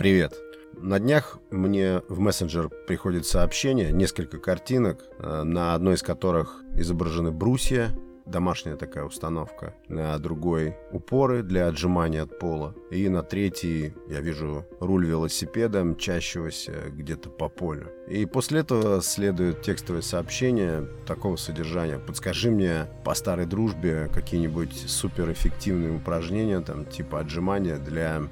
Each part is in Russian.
Привет. На днях мне в мессенджер приходит сообщение, несколько картинок, э, на одной из которых изображены брусья, домашняя такая установка, на другой упоры для отжимания от пола, и на третий я вижу руль велосипеда, мчащегося где-то по полю. И после этого следует текстовое сообщение такого содержания. Подскажи мне по старой дружбе какие-нибудь суперэффективные упражнения, там типа отжимания для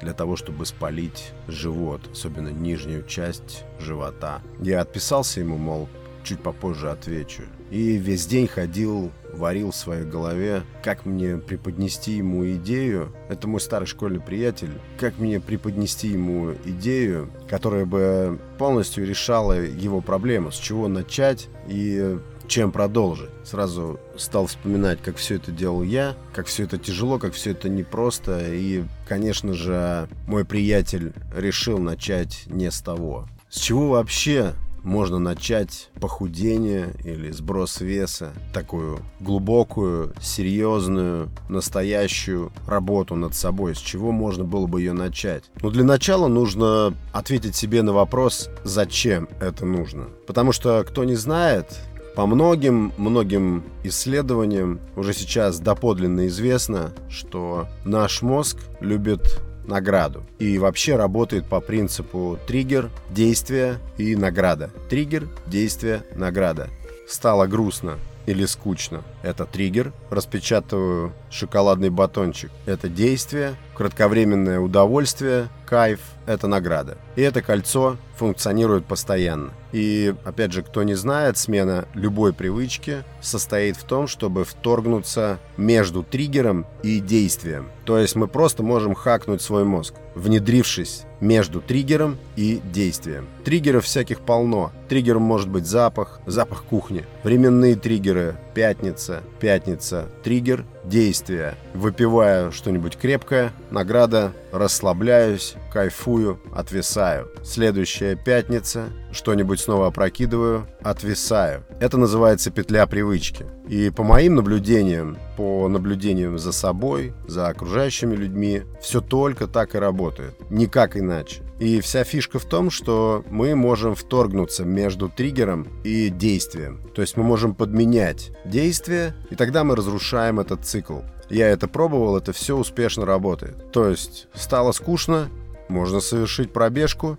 для того, чтобы спалить живот, особенно нижнюю часть живота. Я отписался ему, мол, чуть попозже отвечу. И весь день ходил, варил в своей голове, как мне преподнести ему идею. Это мой старый школьный приятель. Как мне преподнести ему идею, которая бы полностью решала его проблему, с чего начать и чем продолжить. Сразу стал вспоминать, как все это делал я, как все это тяжело, как все это непросто. И, конечно же, мой приятель решил начать не с того. С чего вообще можно начать похудение или сброс веса, такую глубокую, серьезную, настоящую работу над собой, с чего можно было бы ее начать? Ну, для начала нужно ответить себе на вопрос, зачем это нужно. Потому что, кто не знает, по многим, многим исследованиям уже сейчас доподлинно известно, что наш мозг любит награду. И вообще работает по принципу триггер, действие и награда. Триггер, действие, награда. Стало грустно или скучно. Это триггер. Распечатываю шоколадный батончик. Это действие. Кратковременное удовольствие, кайф – это награда. И это кольцо функционирует постоянно. И, опять же, кто не знает, смена любой привычки состоит в том, чтобы вторгнуться между триггером и действием. То есть мы просто можем хакнуть свой мозг, внедрившись между триггером и действием. Триггеров всяких полно. Триггером может быть запах, запах кухни. Временные триггеры, пятница, пятница, триггер, действие. Выпиваю что-нибудь крепкое, награда, расслабляюсь, кайфую, отвисаю. Следующая пятница, что-нибудь снова опрокидываю, отвисаю. Это называется петля привычки. И по моим наблюдениям, по наблюдениям за собой, за окружающими людьми, все только так и работает. Никак иначе. И вся фишка в том, что мы можем вторгнуться между триггером и действием. То есть мы можем подменять действие, и тогда мы разрушаем этот цикл. Я это пробовал, это все успешно работает. То есть стало скучно, можно совершить пробежку,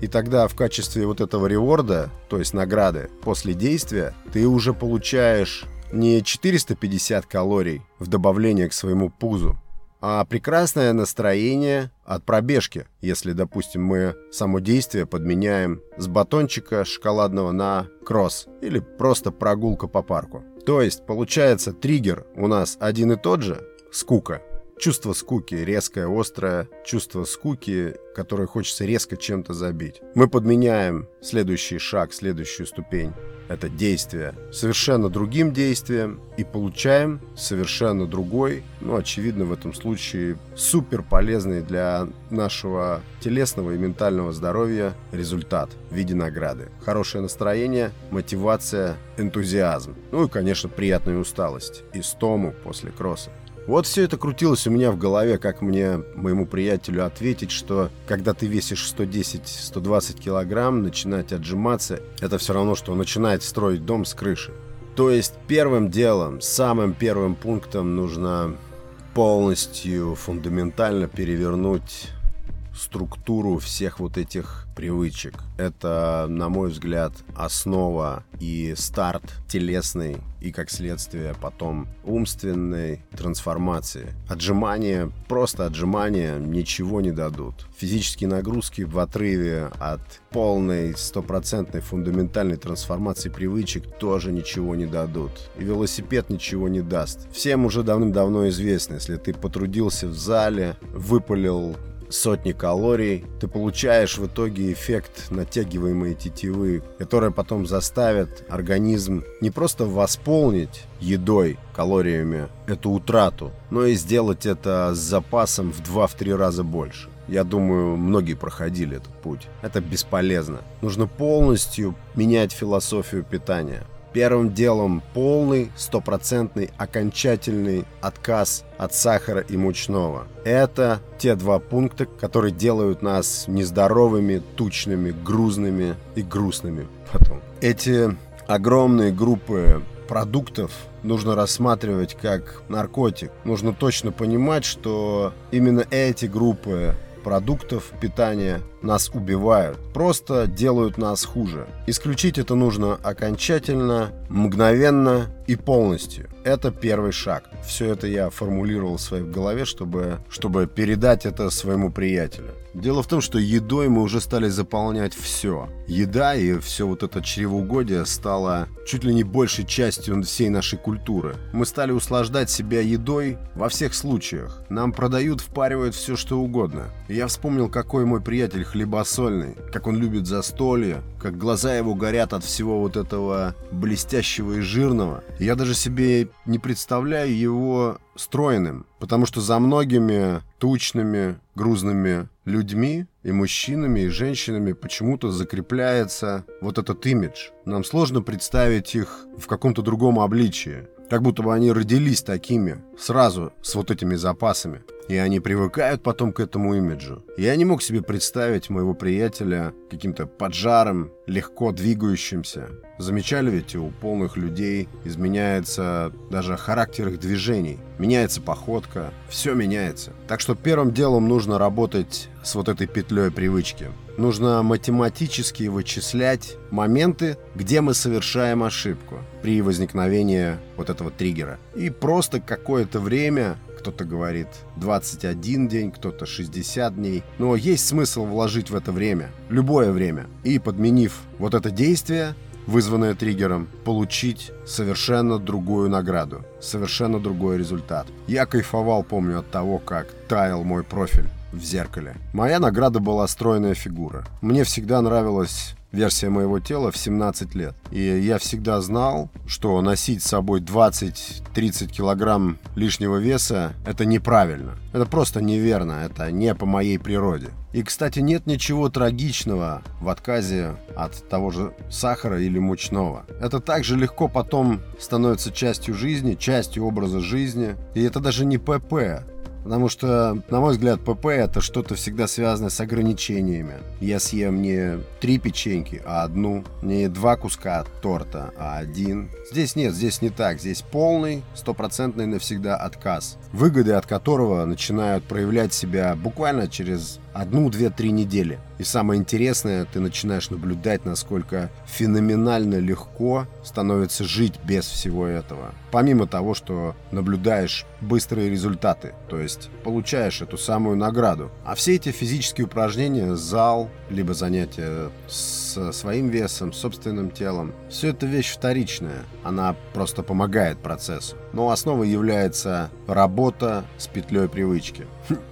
и тогда в качестве вот этого реворда, то есть награды после действия, ты уже получаешь не 450 калорий в добавление к своему пузу, а прекрасное настроение от пробежки, если, допустим, мы само действие подменяем с батончика шоколадного на кросс или просто прогулка по парку. То есть, получается, триггер у нас один и тот же – скука. Чувство скуки, резкое, острое чувство скуки, которое хочется резко чем-то забить. Мы подменяем следующий шаг, следующую ступень. Это действие совершенно другим действием и получаем совершенно другой, ну, очевидно, в этом случае супер полезный для нашего телесного и ментального здоровья результат в виде награды. Хорошее настроение, мотивация, энтузиазм. Ну и, конечно, приятная усталость. И стому после кросса. Вот все это крутилось у меня в голове, как мне, моему приятелю, ответить, что когда ты весишь 110-120 килограмм, начинать отжиматься, это все равно, что начинать строить дом с крыши. То есть первым делом, самым первым пунктом нужно полностью фундаментально перевернуть структуру всех вот этих привычек. Это, на мой взгляд, основа и старт телесной и, как следствие, потом умственной трансформации. Отжимания, просто отжимания ничего не дадут. Физические нагрузки в отрыве от полной, стопроцентной фундаментальной трансформации привычек тоже ничего не дадут. И велосипед ничего не даст. Всем уже давным-давно известно, если ты потрудился в зале, выпалил сотни калорий, ты получаешь в итоге эффект натягиваемой тетивы, которая потом заставит организм не просто восполнить едой, калориями эту утрату, но и сделать это с запасом в 2-3 раза больше. Я думаю, многие проходили этот путь. Это бесполезно. Нужно полностью менять философию питания Первым делом полный, стопроцентный, окончательный отказ от сахара и мучного. Это те два пункта, которые делают нас нездоровыми, тучными, грузными и грустными потом. Эти огромные группы продуктов нужно рассматривать как наркотик. Нужно точно понимать, что именно эти группы продуктов питания нас убивают, просто делают нас хуже. Исключить это нужно окончательно, мгновенно и полностью. Это первый шаг. Все это я формулировал в своей голове, чтобы, чтобы передать это своему приятелю. Дело в том, что едой мы уже стали заполнять все. Еда и все вот это чревоугодие стало чуть ли не большей частью всей нашей культуры. Мы стали услаждать себя едой во всех случаях. Нам продают, впаривают все, что угодно. И я вспомнил, какой мой приятель хлебосольный, как он любит застолье, как глаза его горят от всего вот этого блестящего и жирного. Я даже себе не представляю его стройным, потому что за многими тучными, грузными людьми и мужчинами, и женщинами почему-то закрепляется вот этот имидж. Нам сложно представить их в каком-то другом обличии. Как будто бы они родились такими, сразу с вот этими запасами. И они привыкают потом к этому имиджу. Я не мог себе представить моего приятеля каким-то поджаром, легко двигающимся. Замечали ведь, у полных людей изменяется даже характер их движений. Меняется походка, все меняется. Так что первым делом нужно работать с вот этой петлей привычки. Нужно математически вычислять моменты, где мы совершаем ошибку при возникновении вот этого триггера. И просто какое-то время кто-то говорит 21 день, кто-то 60 дней. Но есть смысл вложить в это время, любое время. И подменив вот это действие, вызванное триггером, получить совершенно другую награду, совершенно другой результат. Я кайфовал, помню, от того, как таял мой профиль в зеркале. Моя награда была стройная фигура. Мне всегда нравилось версия моего тела в 17 лет. И я всегда знал, что носить с собой 20-30 килограмм лишнего веса – это неправильно. Это просто неверно, это не по моей природе. И, кстати, нет ничего трагичного в отказе от того же сахара или мучного. Это также легко потом становится частью жизни, частью образа жизни. И это даже не ПП, Потому что, на мой взгляд, ПП это что-то всегда связанное с ограничениями. Я съем не три печеньки, а одну. Не два куска торта, а один. Здесь нет, здесь не так. Здесь полный, стопроцентный навсегда отказ. Выгоды от которого начинают проявлять себя буквально через одну, две, три недели. И самое интересное, ты начинаешь наблюдать, насколько феноменально легко становится жить без всего этого. Помимо того, что наблюдаешь быстрые результаты, то есть получаешь эту самую награду. А все эти физические упражнения, зал, либо занятия с своим весом, собственным телом, все это вещь вторичная. Она просто помогает процессу. Но основой является работа с петлей привычки.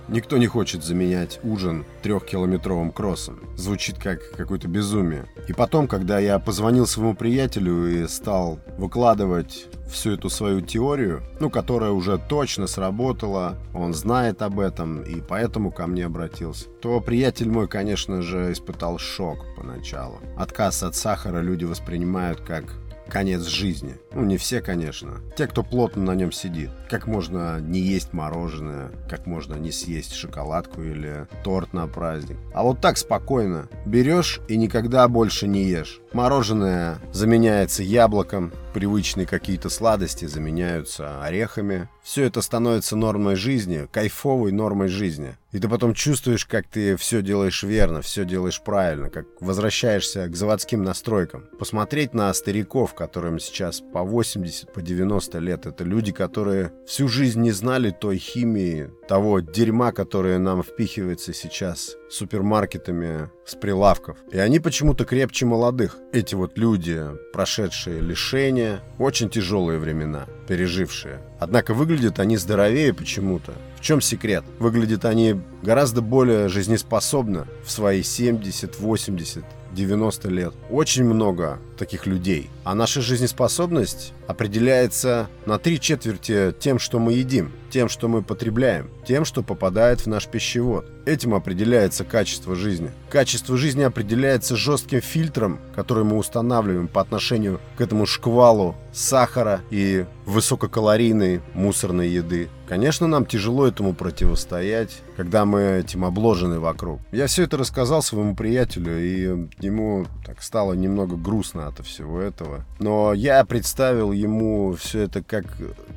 Никто не хочет заменять ужин трехкилометровым кроссом. Звучит как какое-то безумие. И потом, когда я позвонил своему приятелю и стал выкладывать всю эту свою теорию, ну, которая уже точно сработала, он знает об этом и поэтому ко мне обратился, то приятель мой, конечно же, испытал шок поначалу. Отказ от сахара люди воспринимают как конец жизни. Ну, не все, конечно. Те, кто плотно на нем сидит. Как можно не есть мороженое, как можно не съесть шоколадку или торт на праздник. А вот так спокойно. Берешь и никогда больше не ешь. Мороженое заменяется яблоком, привычные какие-то сладости заменяются орехами. Все это становится нормой жизни, кайфовой нормой жизни. И ты потом чувствуешь, как ты все делаешь верно, все делаешь правильно, как возвращаешься к заводским настройкам. Посмотреть на стариков, которым сейчас по 80, по 90 лет, это люди, которые всю жизнь не знали той химии, того дерьма, которое нам впихивается сейчас супермаркетами с прилавков. И они почему-то крепче молодых. Эти вот люди, прошедшие лишения, очень тяжелые времена, пережившие. Однако выглядят они здоровее почему-то. В чем секрет? Выглядят они гораздо более жизнеспособно в свои 70, 80, 90 лет. Очень много таких людей. А наша жизнеспособность определяется на три четверти тем, что мы едим, тем, что мы потребляем, тем, что попадает в наш пищевод. Этим определяется качество жизни. Качество жизни определяется жестким фильтром, который мы устанавливаем по отношению к этому шквалу сахара и высококалорийной мусорной еды. Конечно, нам тяжело этому противостоять, когда мы этим обложены вокруг. Я все это рассказал своему приятелю, и ему так стало немного грустно от всего этого. Но я представил ему все это как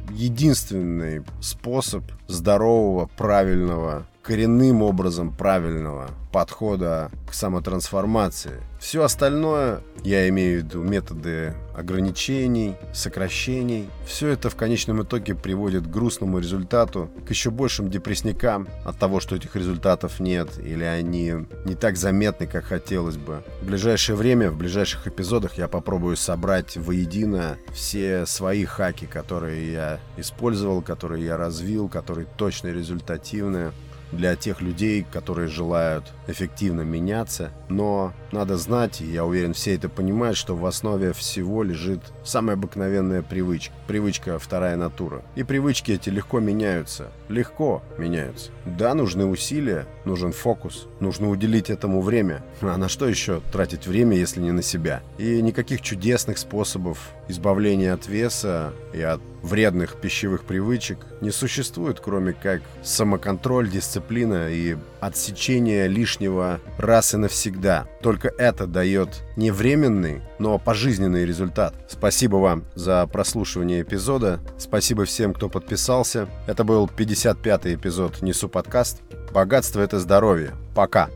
единственный способ здорового, правильного коренным образом правильного подхода к самотрансформации. Все остальное, я имею в виду методы ограничений, сокращений, все это в конечном итоге приводит к грустному результату, к еще большим депрессникам от того, что этих результатов нет или они не так заметны, как хотелось бы. В ближайшее время, в ближайших эпизодах я попробую собрать воедино все свои хаки, которые я использовал, которые я развил, которые точно результативны для тех людей, которые желают эффективно меняться. Но надо знать, и я уверен, все это понимают, что в основе всего лежит самая обыкновенная привычка. Привычка вторая натура. И привычки эти легко меняются. Легко меняются. Да, нужны усилия, нужен фокус, нужно уделить этому время. А на что еще тратить время, если не на себя? И никаких чудесных способов избавления от веса и от вредных пищевых привычек не существует, кроме как самоконтроль, дисциплина и отсечение лишнего раз и навсегда. Только это дает не временный, но пожизненный результат. Спасибо вам за прослушивание эпизода. Спасибо всем, кто подписался. Это был 55-й эпизод «Несу подкаст». Богатство — это здоровье. Пока.